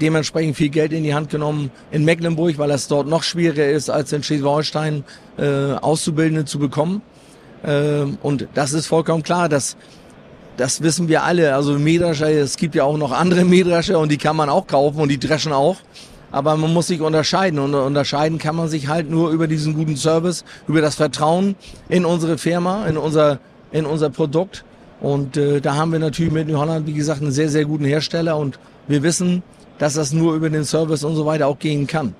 dementsprechend viel Geld in die Hand genommen in Mecklenburg, weil es dort noch schwieriger ist, als in Schleswig-Holstein äh, Auszubildende zu bekommen. Äh, und das ist vollkommen klar, dass das wissen wir alle. Also Mähdrescher, es gibt ja auch noch andere Mähdrescher und die kann man auch kaufen und die dreschen auch. Aber man muss sich unterscheiden und unterscheiden kann man sich halt nur über diesen guten Service, über das Vertrauen in unsere Firma, in unser, in unser Produkt. Und äh, da haben wir natürlich mit New Holland, wie gesagt, einen sehr, sehr guten Hersteller und wir wissen, dass das nur über den Service und so weiter auch gehen kann.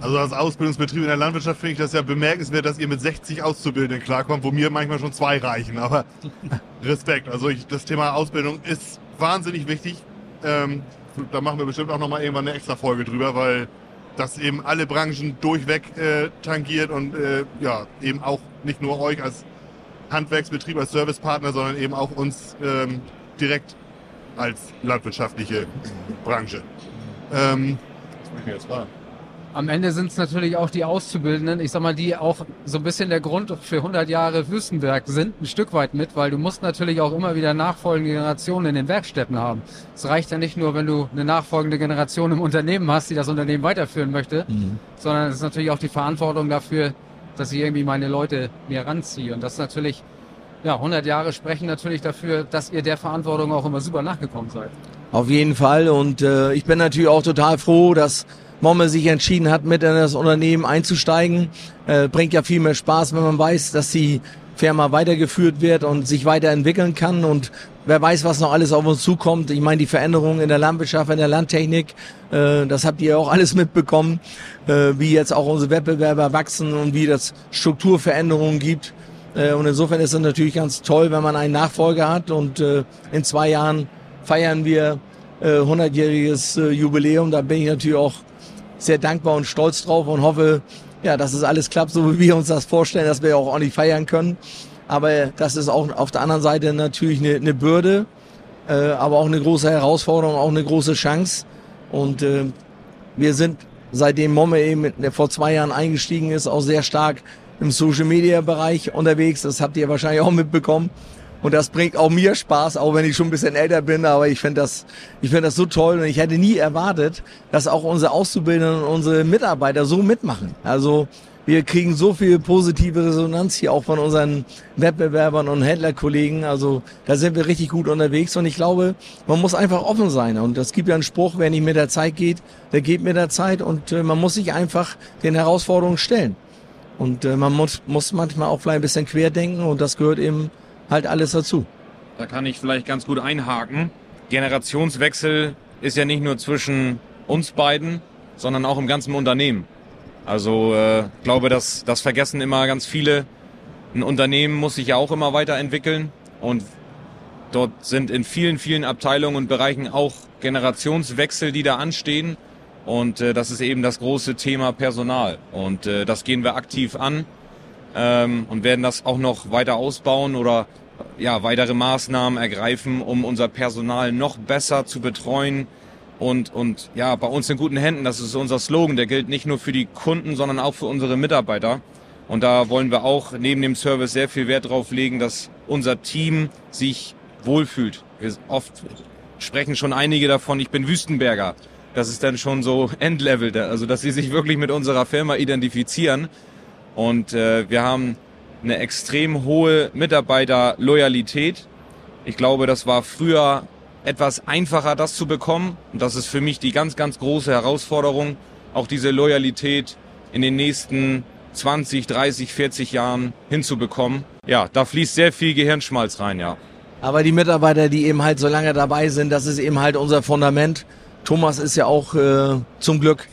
Also als Ausbildungsbetrieb in der Landwirtschaft finde ich das ja bemerkenswert, dass ihr mit 60 Auszubildenden klarkommt, wo mir manchmal schon zwei reichen. Aber Respekt. Also ich, das Thema Ausbildung ist wahnsinnig wichtig. Ähm, da machen wir bestimmt auch nochmal irgendwann eine extra Folge drüber, weil das eben alle Branchen durchweg äh, tangiert und äh, ja, eben auch nicht nur euch als Handwerksbetrieb, als Servicepartner, sondern eben auch uns ähm, direkt als landwirtschaftliche Branche. Ähm, am Ende sind es natürlich auch die Auszubildenden, ich sag mal, die auch so ein bisschen der Grund für 100 Jahre Wüstenberg sind, ein Stück weit mit, weil du musst natürlich auch immer wieder nachfolgende Generationen in den Werkstätten haben. Es reicht ja nicht nur, wenn du eine nachfolgende Generation im Unternehmen hast, die das Unternehmen weiterführen möchte, mhm. sondern es ist natürlich auch die Verantwortung dafür, dass ich irgendwie meine Leute mir ranziehe. Und das ist natürlich ja, 100 Jahre sprechen natürlich dafür, dass ihr der Verantwortung auch immer super nachgekommen seid. Auf jeden Fall und äh, ich bin natürlich auch total froh, dass Momme sich entschieden hat, mit in das Unternehmen einzusteigen. Äh, bringt ja viel mehr Spaß, wenn man weiß, dass die Firma weitergeführt wird und sich weiterentwickeln kann und wer weiß, was noch alles auf uns zukommt. Ich meine, die Veränderungen in der Landwirtschaft, in der Landtechnik, äh, das habt ihr auch alles mitbekommen, äh, wie jetzt auch unsere Wettbewerber wachsen und wie das Strukturveränderungen gibt. Äh, und insofern ist es natürlich ganz toll, wenn man einen Nachfolger hat. Und äh, in zwei Jahren feiern wir 100-jähriges äh, Jubiläum. Da bin ich natürlich auch sehr dankbar und stolz drauf und hoffe, ja, dass es alles klappt, so wie wir uns das vorstellen, dass wir auch ordentlich feiern können. Aber das ist auch auf der anderen Seite natürlich eine, eine Bürde, äh, aber auch eine große Herausforderung, auch eine große Chance. Und äh, wir sind, seitdem Momme eben vor zwei Jahren eingestiegen ist, auch sehr stark im Social Media Bereich unterwegs. Das habt ihr wahrscheinlich auch mitbekommen. Und das bringt auch mir Spaß, auch wenn ich schon ein bisschen älter bin. Aber ich finde das, ich finde das so toll. Und ich hätte nie erwartet, dass auch unsere Auszubildenden und unsere Mitarbeiter so mitmachen. Also wir kriegen so viel positive Resonanz hier auch von unseren Wettbewerbern und Händlerkollegen. Also da sind wir richtig gut unterwegs und ich glaube, man muss einfach offen sein. Und es gibt ja einen Spruch, wer nicht mit der Zeit geht, der geht mit der Zeit und äh, man muss sich einfach den Herausforderungen stellen. Und äh, man muss, muss manchmal auch vielleicht ein bisschen querdenken und das gehört eben halt alles dazu. Da kann ich vielleicht ganz gut einhaken. Generationswechsel ist ja nicht nur zwischen uns beiden, sondern auch im ganzen Unternehmen. Also äh, glaube, dass das vergessen immer ganz viele. Ein Unternehmen muss sich ja auch immer weiterentwickeln und dort sind in vielen, vielen Abteilungen und Bereichen auch Generationswechsel, die da anstehen. Und äh, das ist eben das große Thema Personal. Und äh, das gehen wir aktiv an ähm, und werden das auch noch weiter ausbauen oder ja, weitere Maßnahmen ergreifen, um unser Personal noch besser zu betreuen, und, und ja, bei uns in guten Händen, das ist unser Slogan, der gilt nicht nur für die Kunden, sondern auch für unsere Mitarbeiter. Und da wollen wir auch neben dem Service sehr viel Wert drauf legen, dass unser Team sich wohlfühlt. Wir oft sprechen schon einige davon, ich bin Wüstenberger. Das ist dann schon so Endlevel, also dass sie sich wirklich mit unserer Firma identifizieren. Und äh, wir haben eine extrem hohe Mitarbeiterloyalität. Ich glaube, das war früher etwas einfacher, das zu bekommen. Und das ist für mich die ganz, ganz große Herausforderung, auch diese Loyalität in den nächsten 20, 30, 40 Jahren hinzubekommen. Ja, da fließt sehr viel Gehirnschmalz rein, ja. Aber die Mitarbeiter, die eben halt so lange dabei sind, das ist eben halt unser Fundament. Thomas ist ja auch äh, zum Glück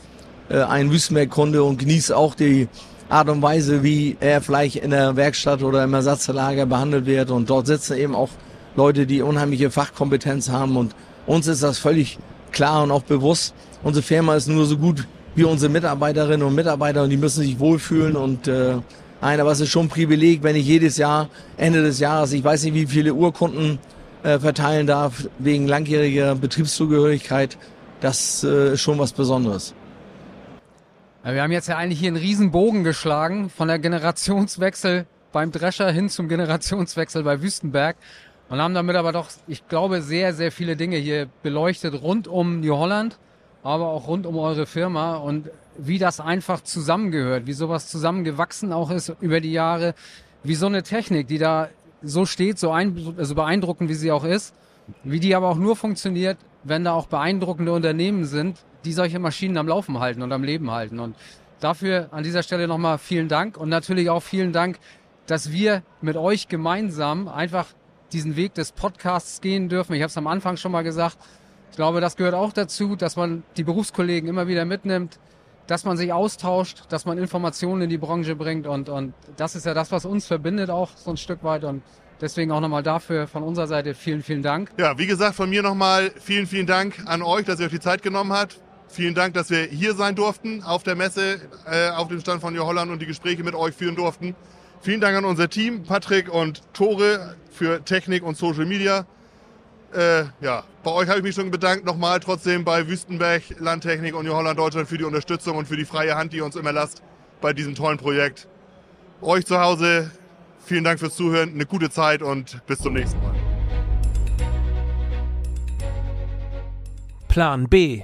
äh, ein Wüstenberg-Kunde und genießt auch die Art und Weise, wie er vielleicht in der Werkstatt oder im Ersatzlager behandelt wird. Und dort sitzen eben auch Leute, die unheimliche Fachkompetenz haben und uns ist das völlig klar und auch bewusst. Unsere Firma ist nur so gut wie unsere Mitarbeiterinnen und Mitarbeiter und die müssen sich wohlfühlen und äh, nein, aber es ist schon ein Privileg, wenn ich jedes Jahr, Ende des Jahres, ich weiß nicht, wie viele Urkunden äh, verteilen darf, wegen langjähriger Betriebszugehörigkeit. Das äh, ist schon was Besonderes. Wir haben jetzt ja eigentlich hier einen riesen Bogen geschlagen von der Generationswechsel beim Drescher hin zum Generationswechsel bei Wüstenberg und haben damit aber doch, ich glaube, sehr, sehr viele Dinge hier beleuchtet rund um New Holland, aber auch rund um eure Firma und wie das einfach zusammengehört, wie sowas zusammengewachsen auch ist über die Jahre, wie so eine Technik, die da so steht, so, ein, so beeindruckend wie sie auch ist, wie die aber auch nur funktioniert, wenn da auch beeindruckende Unternehmen sind, die solche Maschinen am Laufen halten und am Leben halten. Und dafür an dieser Stelle nochmal vielen Dank und natürlich auch vielen Dank, dass wir mit euch gemeinsam einfach diesen Weg des Podcasts gehen dürfen. Ich habe es am Anfang schon mal gesagt. Ich glaube, das gehört auch dazu, dass man die Berufskollegen immer wieder mitnimmt, dass man sich austauscht, dass man Informationen in die Branche bringt und, und das ist ja das, was uns verbindet auch so ein Stück weit und deswegen auch nochmal dafür von unserer Seite vielen, vielen Dank. Ja, wie gesagt, von mir nochmal vielen, vielen Dank an euch, dass ihr euch die Zeit genommen habt. Vielen Dank, dass wir hier sein durften auf der Messe, äh, auf dem Stand von New Holland und die Gespräche mit euch führen durften. Vielen Dank an unser Team, Patrick und Tore für Technik und Social Media. Äh, ja, bei euch habe ich mich schon bedankt. Nochmal trotzdem bei Wüstenberg, Landtechnik und New Holland Deutschland für die Unterstützung und für die freie Hand, die ihr uns immer lasst bei diesem tollen Projekt. Euch zu Hause, vielen Dank fürs Zuhören, eine gute Zeit und bis zum nächsten Mal. Plan B.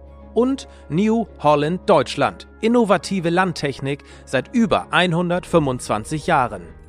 Und New Holland Deutschland, innovative Landtechnik seit über 125 Jahren.